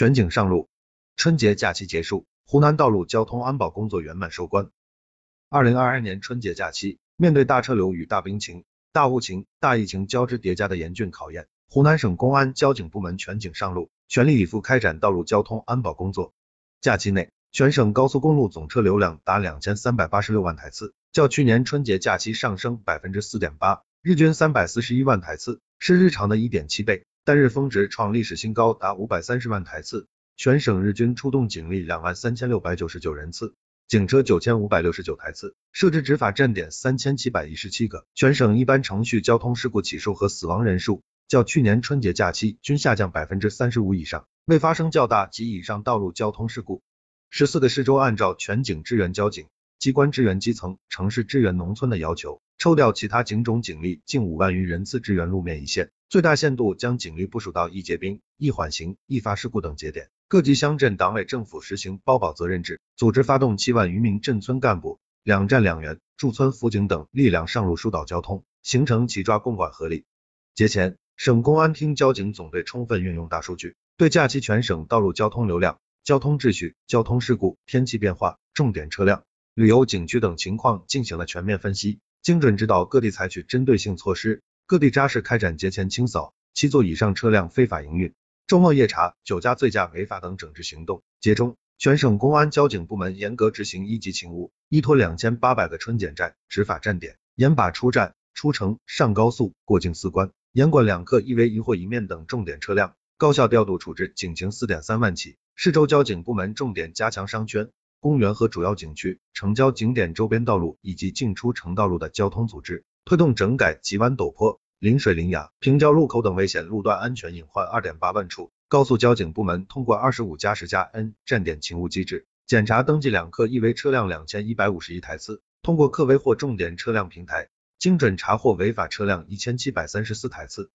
全景上路。春节假期结束，湖南道路交通安保工作圆满收官。二零二二年春节假期，面对大车流与大冰情、大雾情、大疫情交织叠加的严峻考验，湖南省公安交警部门全警上路，全力以赴开展道路交通安保工作。假期内，全省高速公路总车流量达两千三百八十六万台次，较去年春节假期上升百分之四点八，日均三百四十一万台次，是日常的一点七倍，单日峰值创历史新高，达五百三十万台次。全省日均出动警力两万三千六百九十九人次，警车九千五百六十九台次，设置执法站点三千七百一十七个。全省一般程序交通事故起数和死亡人数较去年春节假期均下降百分之三十五以上，未发生较大及以上道路交通事故。十四个市州按照全警支援交警、机关支援基层、城市支援农村的要求，抽调其他警种警力近五万余人次支援路面一线，最大限度将警力部署到易结冰、易缓行、易发事故等节点。各级乡镇党委政府实行包保责任制，组织发动七万余名镇村干部、两站两员、驻村辅警等力量上路疏导交通，形成齐抓共管合力。节前，省公安厅交警总队充分运用大数据，对假期全省道路交通流量、交通秩序、交通事故、天气变化、重点车辆、旅游景区等情况进行了全面分析，精准指导各地采取针对性措施，各地扎实开展节前清扫、七座以上车辆非法营运。周末夜查、酒驾、醉驾违法等整治行动。节中，全省公安交警部门严格执行一级勤务，依托两千八百个春检站、执法站点，严把出站、出城、上高速、过境四关，严管两客一违一货一面等重点车辆，高效调度处置警情四点三万起。市州交警部门重点加强商圈、公园和主要景区、城郊景点周边道路以及进出城道路的交通组织，推动整改急弯陡坡。临水临崖、平交路口等危险路段安全隐患二点八万处。高速交警部门通过二十五加十加 N 站点勤务机制，检查登记两客一危车辆两千一百五十一台次，通过客危或重点车辆平台，精准查获违法车辆一千七百三十四台次。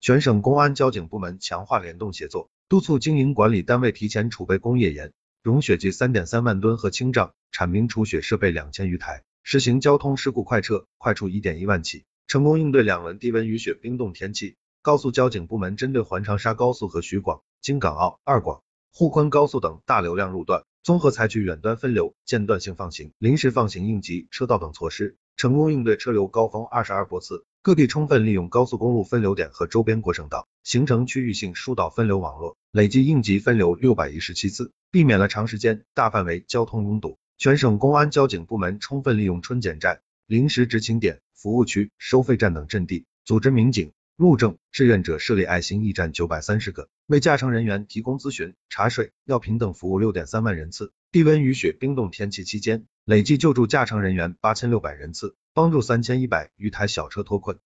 全省公安交警部门强化联动协作，督促经营管理单位提前储备工业盐、溶血剂三点三万吨和清障、铲冰除雪设备两千余台，实行交通事故快撤快处一点一万起。成功应对两轮低温雨雪冰冻天气，高速交警部门针对环长沙高速和徐广、京港澳、二广、沪昆高速等大流量路段，综合采取远端分流、间断性放行、临时放行应急车道等措施，成功应对车流高峰二十二波次。各地充分利用高速公路分流点和周边过省道，形成区域性疏导分流网络，累计应急分流六百一十七次，避免了长时间、大范围交通拥堵。全省公安交警部门充分利用春检站、临时执勤点。服务区、收费站等阵地，组织民警、路政志愿者设立爱心驿站九百三十个，为驾乘人员提供咨询、茶水、药品等服务六点三万人次。低温雨雪冰冻天气期间，累计救助驾乘人员八千六百人次，帮助三千一百余台小车脱困。